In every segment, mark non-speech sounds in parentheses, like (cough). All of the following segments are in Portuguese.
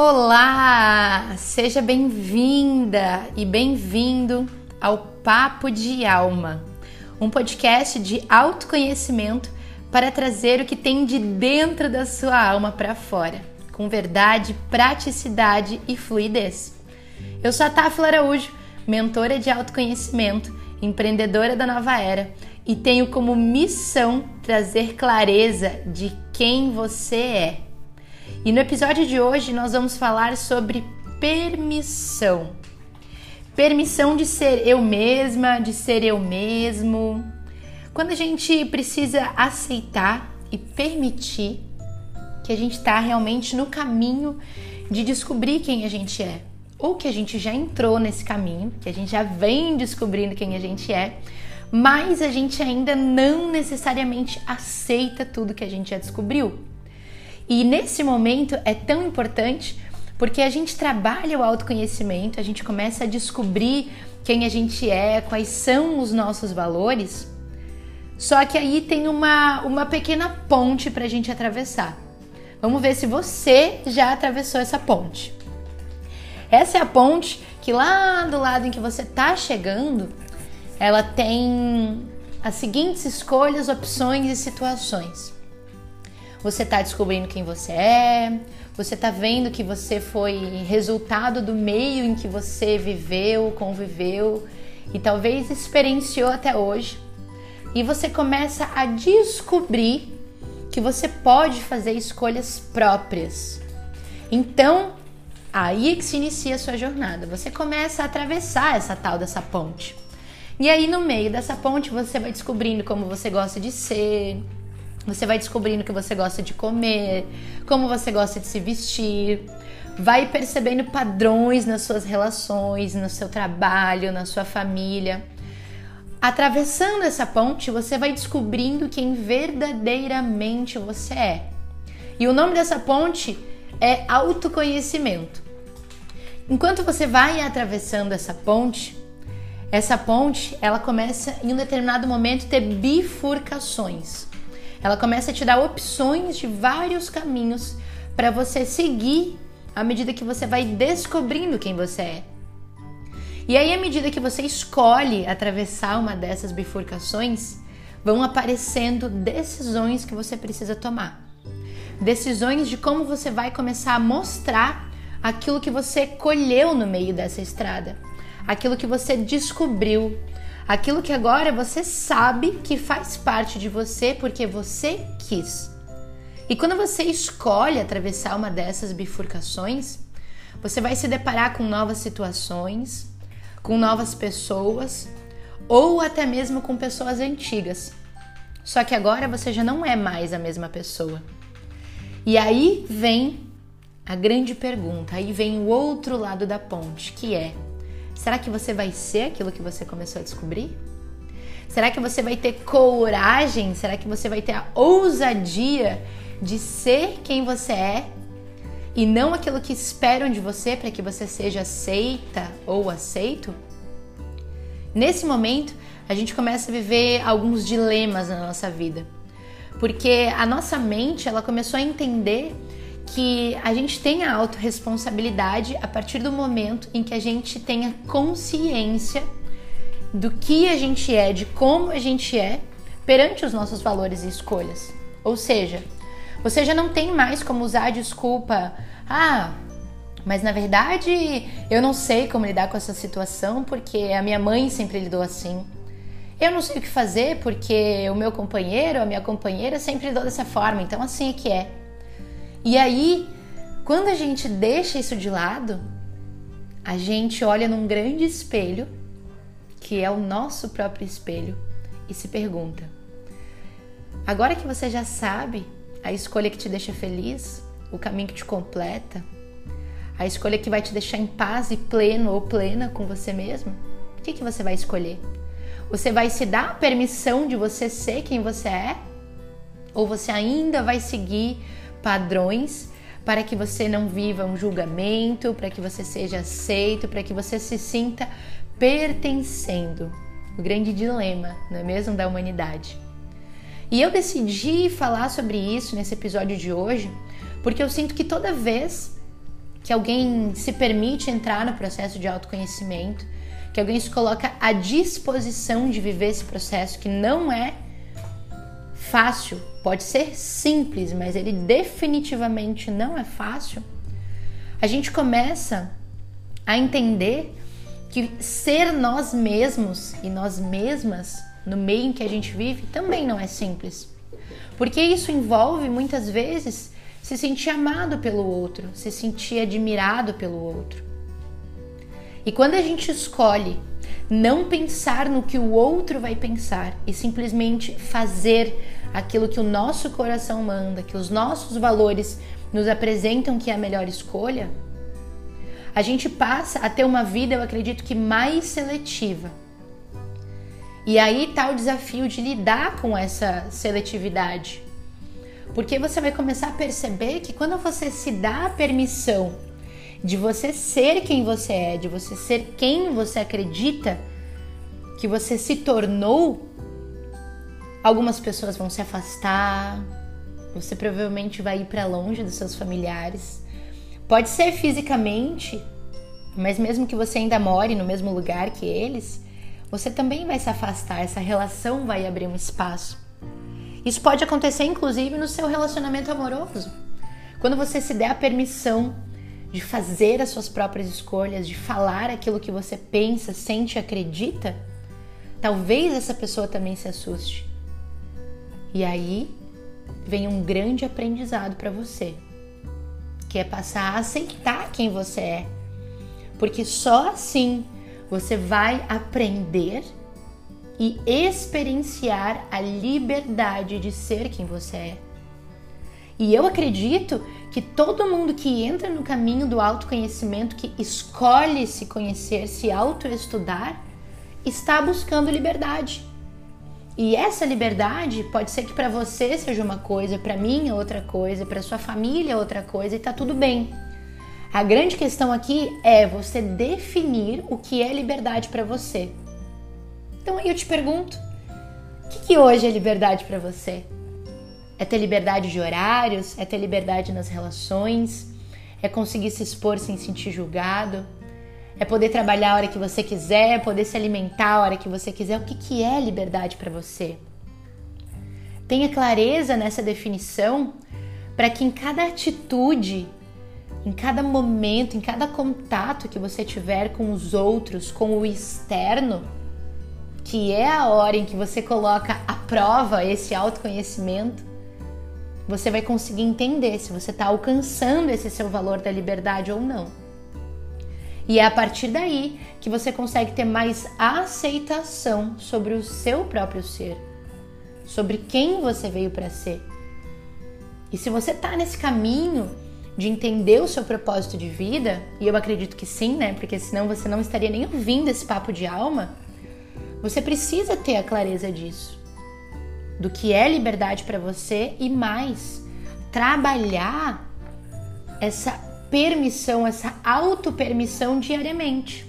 Olá! Seja bem-vinda e bem-vindo ao Papo de Alma, um podcast de autoconhecimento para trazer o que tem de dentro da sua alma para fora, com verdade, praticidade e fluidez. Eu sou a Tafila Araújo, mentora de autoconhecimento, empreendedora da nova era e tenho como missão trazer clareza de quem você é e no episódio de hoje nós vamos falar sobre permissão. Permissão de ser eu mesma, de ser eu mesmo. Quando a gente precisa aceitar e permitir que a gente está realmente no caminho de descobrir quem a gente é, ou que a gente já entrou nesse caminho, que a gente já vem descobrindo quem a gente é, mas a gente ainda não necessariamente aceita tudo que a gente já descobriu. E nesse momento é tão importante porque a gente trabalha o autoconhecimento, a gente começa a descobrir quem a gente é, quais são os nossos valores. Só que aí tem uma, uma pequena ponte para a gente atravessar. Vamos ver se você já atravessou essa ponte. Essa é a ponte que lá do lado em que você está chegando, ela tem as seguintes escolhas, opções e situações. Você está descobrindo quem você é, você está vendo que você foi resultado do meio em que você viveu, conviveu e talvez experienciou até hoje. E você começa a descobrir que você pode fazer escolhas próprias. Então, aí é que se inicia a sua jornada. Você começa a atravessar essa tal dessa ponte. E aí no meio dessa ponte você vai descobrindo como você gosta de ser, você vai descobrindo que você gosta de comer, como você gosta de se vestir, vai percebendo padrões nas suas relações, no seu trabalho, na sua família. Atravessando essa ponte, você vai descobrindo quem verdadeiramente você é. E o nome dessa ponte é autoconhecimento. Enquanto você vai atravessando essa ponte, essa ponte, ela começa em um determinado momento ter bifurcações. Ela começa a te dar opções de vários caminhos para você seguir à medida que você vai descobrindo quem você é. E aí, à medida que você escolhe atravessar uma dessas bifurcações, vão aparecendo decisões que você precisa tomar. Decisões de como você vai começar a mostrar aquilo que você colheu no meio dessa estrada, aquilo que você descobriu, Aquilo que agora você sabe que faz parte de você porque você quis. E quando você escolhe atravessar uma dessas bifurcações, você vai se deparar com novas situações, com novas pessoas ou até mesmo com pessoas antigas. Só que agora você já não é mais a mesma pessoa. E aí vem a grande pergunta, aí vem o outro lado da ponte, que é: Será que você vai ser aquilo que você começou a descobrir? Será que você vai ter coragem? Será que você vai ter a ousadia de ser quem você é e não aquilo que esperam de você para que você seja aceita ou aceito? Nesse momento, a gente começa a viver alguns dilemas na nossa vida. Porque a nossa mente, ela começou a entender que a gente tenha autorresponsabilidade a partir do momento em que a gente tenha consciência do que a gente é, de como a gente é perante os nossos valores e escolhas. Ou seja, você já não tem mais como usar a desculpa, ah, mas na verdade eu não sei como lidar com essa situação porque a minha mãe sempre lidou assim. Eu não sei o que fazer porque o meu companheiro, a minha companheira sempre lidou dessa forma, então assim é que é. E aí, quando a gente deixa isso de lado, a gente olha num grande espelho, que é o nosso próprio espelho, e se pergunta: agora que você já sabe a escolha que te deixa feliz, o caminho que te completa, a escolha que vai te deixar em paz e pleno ou plena com você mesmo, o que, que você vai escolher? Você vai se dar a permissão de você ser quem você é? Ou você ainda vai seguir padrões para que você não viva um julgamento, para que você seja aceito, para que você se sinta pertencendo. O grande dilema, não é mesmo, da humanidade. E eu decidi falar sobre isso nesse episódio de hoje, porque eu sinto que toda vez que alguém se permite entrar no processo de autoconhecimento, que alguém se coloca à disposição de viver esse processo que não é fácil, pode ser simples, mas ele definitivamente não é fácil. A gente começa a entender que ser nós mesmos e nós mesmas no meio em que a gente vive também não é simples. Porque isso envolve muitas vezes se sentir amado pelo outro, se sentir admirado pelo outro. E quando a gente escolhe não pensar no que o outro vai pensar e simplesmente fazer aquilo que o nosso coração manda, que os nossos valores nos apresentam que é a melhor escolha, a gente passa a ter uma vida, eu acredito que mais seletiva. E aí está o desafio de lidar com essa seletividade. Porque você vai começar a perceber que quando você se dá a permissão de você ser quem você é, de você ser quem você acredita que você se tornou, algumas pessoas vão se afastar, você provavelmente vai ir para longe dos seus familiares. Pode ser fisicamente, mas mesmo que você ainda more no mesmo lugar que eles, você também vai se afastar, essa relação vai abrir um espaço. Isso pode acontecer inclusive no seu relacionamento amoroso. Quando você se der a permissão de fazer as suas próprias escolhas, de falar aquilo que você pensa, sente acredita, talvez essa pessoa também se assuste. E aí vem um grande aprendizado para você que é passar a aceitar quem você é. Porque só assim você vai aprender e experienciar a liberdade de ser quem você é. E eu acredito que todo mundo que entra no caminho do autoconhecimento, que escolhe se conhecer, se autoestudar, está buscando liberdade. E essa liberdade pode ser que para você seja uma coisa, para mim é outra coisa, para sua família é outra coisa e tá tudo bem. A grande questão aqui é você definir o que é liberdade para você. Então aí eu te pergunto, o que, que hoje é liberdade para você? É ter liberdade de horários? É ter liberdade nas relações? É conseguir se expor sem sentir julgado? É poder trabalhar a hora que você quiser, poder se alimentar a hora que você quiser. O que, que é liberdade para você? Tenha clareza nessa definição para que em cada atitude, em cada momento, em cada contato que você tiver com os outros, com o externo, que é a hora em que você coloca à prova esse autoconhecimento, você vai conseguir entender se você está alcançando esse seu valor da liberdade ou não. E é a partir daí que você consegue ter mais aceitação sobre o seu próprio ser, sobre quem você veio para ser. E se você está nesse caminho de entender o seu propósito de vida, e eu acredito que sim, né? Porque senão você não estaria nem ouvindo esse papo de alma. Você precisa ter a clareza disso. Do que é liberdade para você e mais, trabalhar essa permissão, essa auto-permissão diariamente.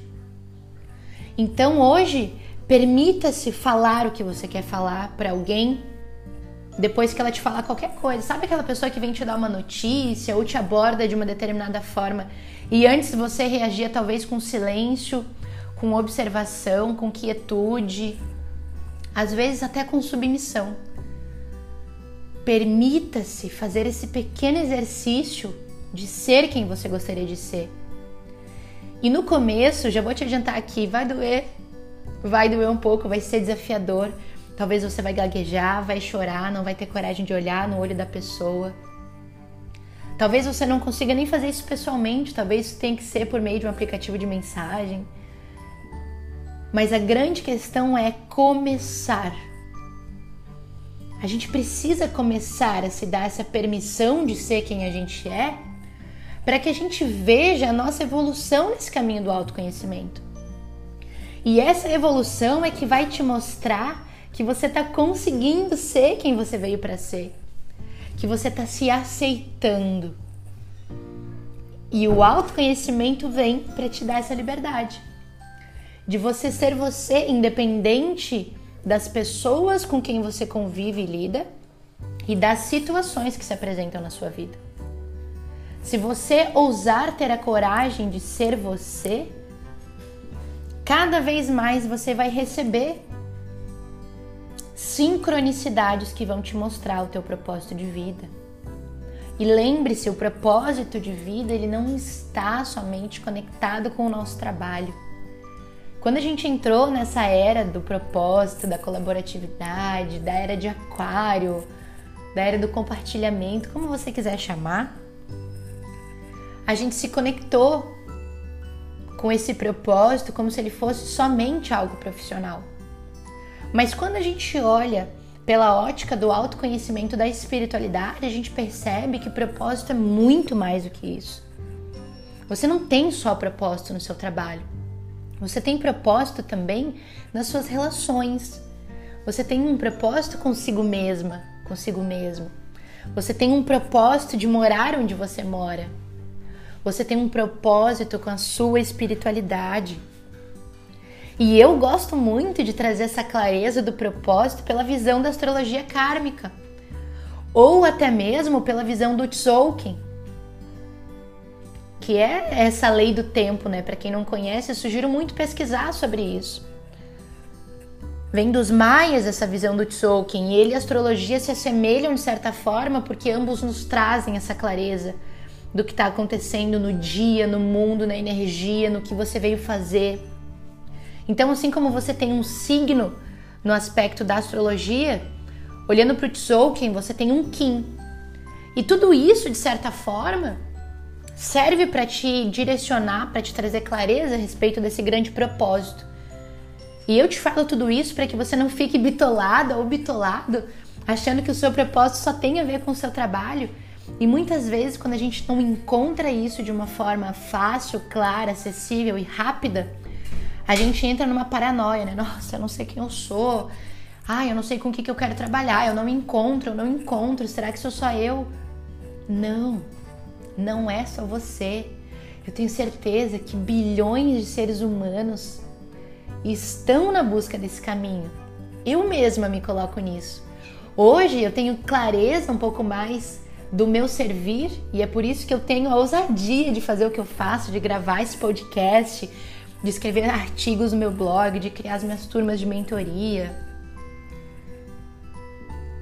Então hoje, permita-se falar o que você quer falar para alguém depois que ela te falar qualquer coisa. Sabe aquela pessoa que vem te dar uma notícia ou te aborda de uma determinada forma e antes você reagia talvez com silêncio, com observação, com quietude, às vezes até com submissão. Permita-se fazer esse pequeno exercício de ser quem você gostaria de ser. E no começo, já vou te adiantar aqui, vai doer, vai doer um pouco, vai ser desafiador. Talvez você vai gaguejar, vai chorar, não vai ter coragem de olhar no olho da pessoa. Talvez você não consiga nem fazer isso pessoalmente, talvez isso tenha que ser por meio de um aplicativo de mensagem. Mas a grande questão é começar. A gente precisa começar a se dar essa permissão de ser quem a gente é para que a gente veja a nossa evolução nesse caminho do autoconhecimento. E essa evolução é que vai te mostrar que você está conseguindo ser quem você veio para ser, que você está se aceitando. E o autoconhecimento vem para te dar essa liberdade de você ser você independente das pessoas com quem você convive e lida e das situações que se apresentam na sua vida. Se você ousar ter a coragem de ser você, cada vez mais você vai receber sincronicidades que vão te mostrar o teu propósito de vida. E lembre-se, o propósito de vida, ele não está somente conectado com o nosso trabalho. Quando a gente entrou nessa era do propósito, da colaboratividade, da era de aquário, da era do compartilhamento, como você quiser chamar, a gente se conectou com esse propósito como se ele fosse somente algo profissional. Mas quando a gente olha pela ótica do autoconhecimento da espiritualidade, a gente percebe que propósito é muito mais do que isso. Você não tem só propósito no seu trabalho. Você tem propósito também nas suas relações. Você tem um propósito consigo mesma, consigo mesmo. Você tem um propósito de morar onde você mora. Você tem um propósito com a sua espiritualidade. E eu gosto muito de trazer essa clareza do propósito pela visão da astrologia kármica, ou até mesmo pela visão do Tzolk'in, que é essa lei do tempo, né? Para quem não conhece, sugiro muito pesquisar sobre isso. Vem dos maias essa visão do Tzolk'in, e ele e a astrologia se assemelham de certa forma porque ambos nos trazem essa clareza do que está acontecendo no dia, no mundo, na energia, no que você veio fazer. Então, assim como você tem um signo no aspecto da astrologia, olhando para o Tzolk'in, você tem um Kim. E tudo isso, de certa forma, serve para te direcionar, para te trazer clareza a respeito desse grande propósito. E eu te falo tudo isso para que você não fique bitolada ou bitolado, achando que o seu propósito só tem a ver com o seu trabalho e muitas vezes, quando a gente não encontra isso de uma forma fácil, clara, acessível e rápida, a gente entra numa paranoia, né? Nossa, eu não sei quem eu sou. Ai, eu não sei com o que, que eu quero trabalhar. Eu não me encontro, eu não encontro. Será que sou só eu? Não, não é só você. Eu tenho certeza que bilhões de seres humanos estão na busca desse caminho. Eu mesma me coloco nisso. Hoje eu tenho clareza um pouco mais do meu servir e é por isso que eu tenho a ousadia de fazer o que eu faço, de gravar esse podcast, de escrever artigos no meu blog, de criar as minhas turmas de mentoria.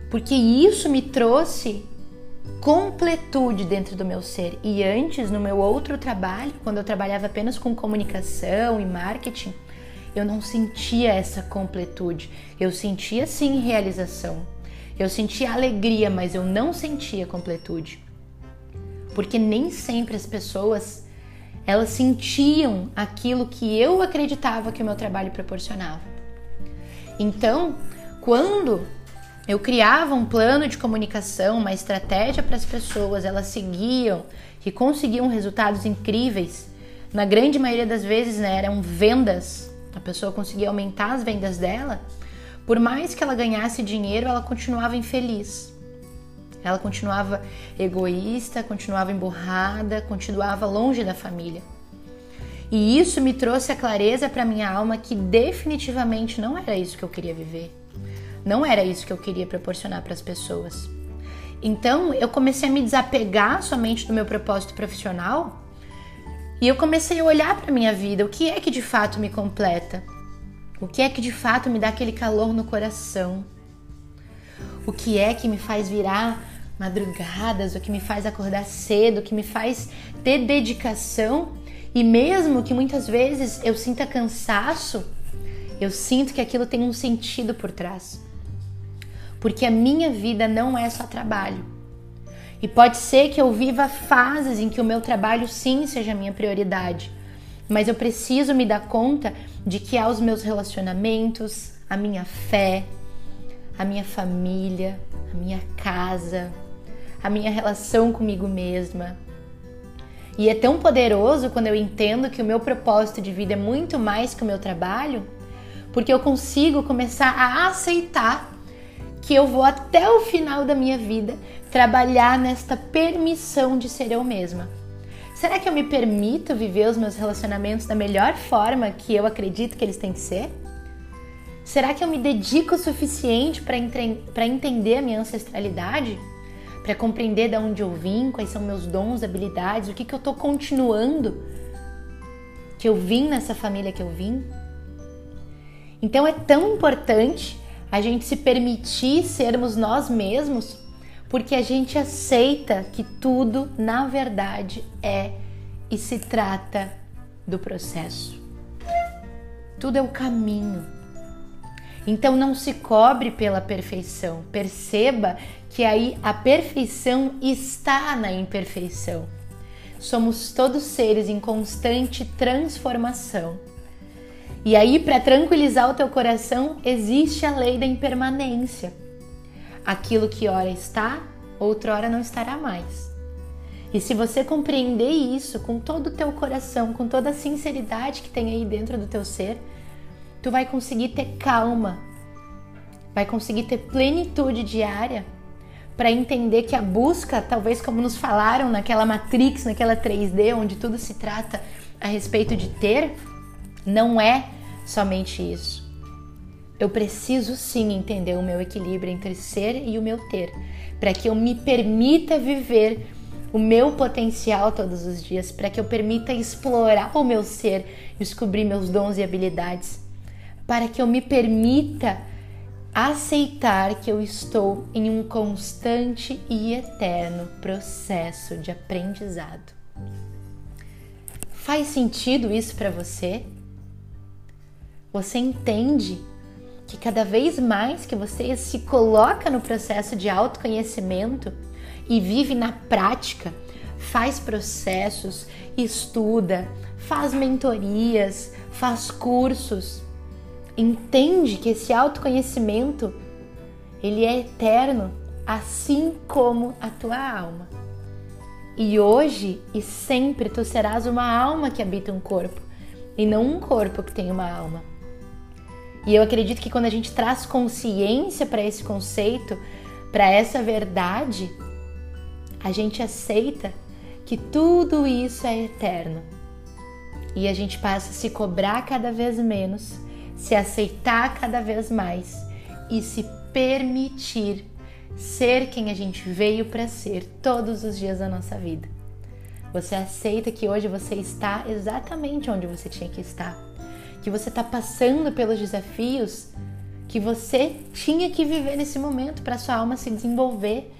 Porque isso me trouxe completude dentro do meu ser. E antes, no meu outro trabalho, quando eu trabalhava apenas com comunicação e marketing, eu não sentia essa completude. Eu sentia sim realização eu sentia alegria, mas eu não sentia completude. Porque nem sempre as pessoas elas sentiam aquilo que eu acreditava que o meu trabalho proporcionava. Então, quando eu criava um plano de comunicação, uma estratégia para as pessoas, elas seguiam e conseguiam resultados incríveis. Na grande maioria das vezes, né, eram vendas. A pessoa conseguia aumentar as vendas dela. Por mais que ela ganhasse dinheiro, ela continuava infeliz. Ela continuava egoísta, continuava emburrada, continuava longe da família. E isso me trouxe a clareza para minha alma que definitivamente não era isso que eu queria viver. Não era isso que eu queria proporcionar para as pessoas. Então, eu comecei a me desapegar somente do meu propósito profissional e eu comecei a olhar para minha vida, o que é que de fato me completa? O que é que de fato me dá aquele calor no coração? O que é que me faz virar madrugadas, o que me faz acordar cedo, o que me faz ter dedicação e mesmo que muitas vezes eu sinta cansaço, eu sinto que aquilo tem um sentido por trás. Porque a minha vida não é só trabalho. E pode ser que eu viva fases em que o meu trabalho sim seja a minha prioridade, mas eu preciso me dar conta de que há os meus relacionamentos, a minha fé, a minha família, a minha casa, a minha relação comigo mesma. E é tão poderoso quando eu entendo que o meu propósito de vida é muito mais que o meu trabalho, porque eu consigo começar a aceitar que eu vou até o final da minha vida trabalhar nesta permissão de ser eu mesma. Será que eu me permito viver os meus relacionamentos da melhor forma que eu acredito que eles têm que ser? Será que eu me dedico o suficiente para entender a minha ancestralidade? para compreender de onde eu vim, quais são meus dons, habilidades, o que, que eu estou continuando que eu vim nessa família que eu vim. Então é tão importante a gente se permitir sermos nós mesmos, porque a gente aceita que tudo, na verdade, é e se trata do processo. Tudo é o caminho. Então não se cobre pela perfeição. Perceba que aí a perfeição está na imperfeição. Somos todos seres em constante transformação. E aí, para tranquilizar o teu coração, existe a lei da impermanência. Aquilo que ora está, outra hora não estará mais. E se você compreender isso com todo o teu coração, com toda a sinceridade que tem aí dentro do teu ser, tu vai conseguir ter calma, vai conseguir ter plenitude diária para entender que a busca, talvez como nos falaram naquela Matrix, naquela 3D, onde tudo se trata a respeito de ter, não é somente isso. Eu preciso sim entender o meu equilíbrio entre ser e o meu ter, para que eu me permita viver o meu potencial todos os dias, para que eu permita explorar o meu ser, descobrir meus dons e habilidades, para que eu me permita aceitar que eu estou em um constante e eterno processo de aprendizado. Faz sentido isso para você? Você entende que cada vez mais que você se coloca no processo de autoconhecimento e vive na prática, faz processos, estuda, faz mentorias, faz cursos, entende que esse autoconhecimento ele é eterno, assim como a tua alma. E hoje e sempre tu serás uma alma que habita um corpo e não um corpo que tem uma alma. E eu acredito que quando a gente traz consciência para esse conceito, para essa verdade, a gente aceita que tudo isso é eterno. E a gente passa a se cobrar cada vez menos, se aceitar cada vez mais e se permitir ser quem a gente veio para ser todos os dias da nossa vida. Você aceita que hoje você está exatamente onde você tinha que estar que você está passando pelos desafios que você tinha que viver nesse momento para sua alma se desenvolver,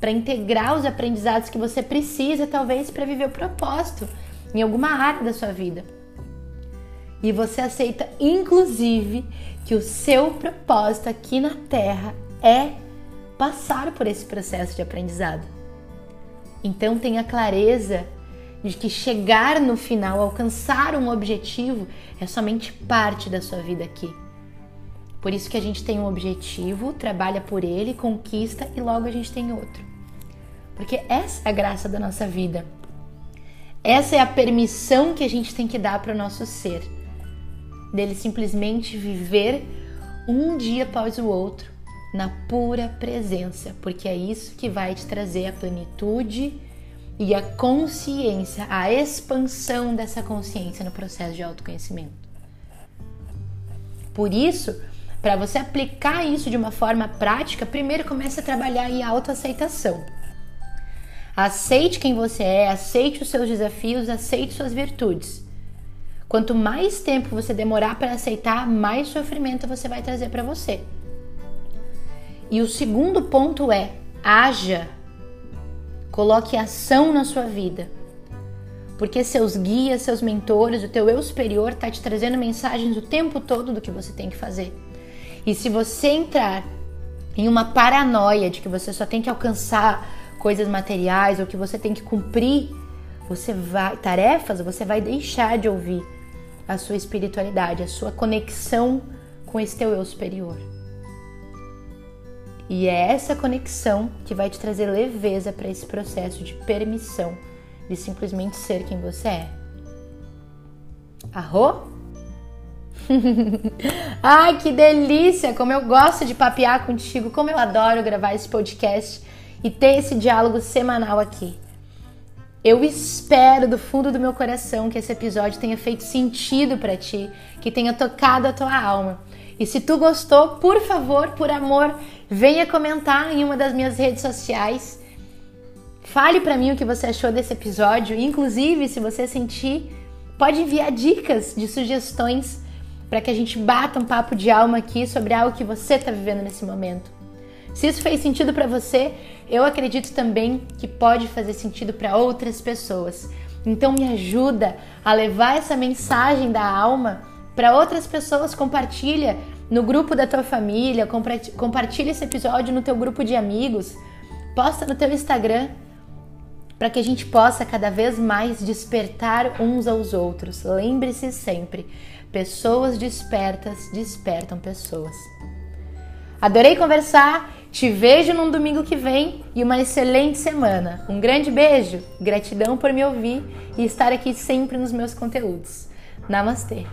para integrar os aprendizados que você precisa, talvez, para viver o propósito em alguma área da sua vida. E você aceita, inclusive, que o seu propósito aqui na Terra é passar por esse processo de aprendizado. Então tenha clareza de que chegar no final, alcançar um objetivo, é somente parte da sua vida aqui. Por isso que a gente tem um objetivo, trabalha por ele, conquista e logo a gente tem outro. Porque essa é a graça da nossa vida. Essa é a permissão que a gente tem que dar para o nosso ser, dele simplesmente viver um dia após o outro na pura presença, porque é isso que vai te trazer a plenitude e a consciência, a expansão dessa consciência no processo de autoconhecimento. Por isso, para você aplicar isso de uma forma prática, primeiro comece a trabalhar em autoaceitação. Aceite quem você é, aceite os seus desafios, aceite suas virtudes. Quanto mais tempo você demorar para aceitar, mais sofrimento você vai trazer para você. E o segundo ponto é: haja Coloque ação na sua vida. Porque seus guias, seus mentores, o teu eu superior está te trazendo mensagens o tempo todo do que você tem que fazer. E se você entrar em uma paranoia de que você só tem que alcançar coisas materiais ou que você tem que cumprir, você vai tarefas, você vai deixar de ouvir a sua espiritualidade, a sua conexão com esse teu eu superior. E é essa conexão que vai te trazer leveza para esse processo de permissão, de simplesmente ser quem você é. Arro? (laughs) Ai, que delícia! Como eu gosto de papear contigo, como eu adoro gravar esse podcast e ter esse diálogo semanal aqui. Eu espero do fundo do meu coração que esse episódio tenha feito sentido para ti, que tenha tocado a tua alma. E se tu gostou, por favor, por amor, venha comentar em uma das minhas redes sociais Fale para mim o que você achou desse episódio, inclusive se você sentir, pode enviar dicas de sugestões para que a gente bata um papo de alma aqui sobre algo que você está vivendo nesse momento. Se isso fez sentido para você, eu acredito também que pode fazer sentido para outras pessoas. Então me ajuda a levar essa mensagem da alma para outras pessoas, compartilha no grupo da tua família, compartilha esse episódio no teu grupo de amigos, posta no teu Instagram para que a gente possa cada vez mais despertar uns aos outros. Lembre-se sempre, pessoas despertas despertam pessoas. Adorei conversar, te vejo num domingo que vem e uma excelente semana. Um grande beijo, gratidão por me ouvir e estar aqui sempre nos meus conteúdos. Namastê!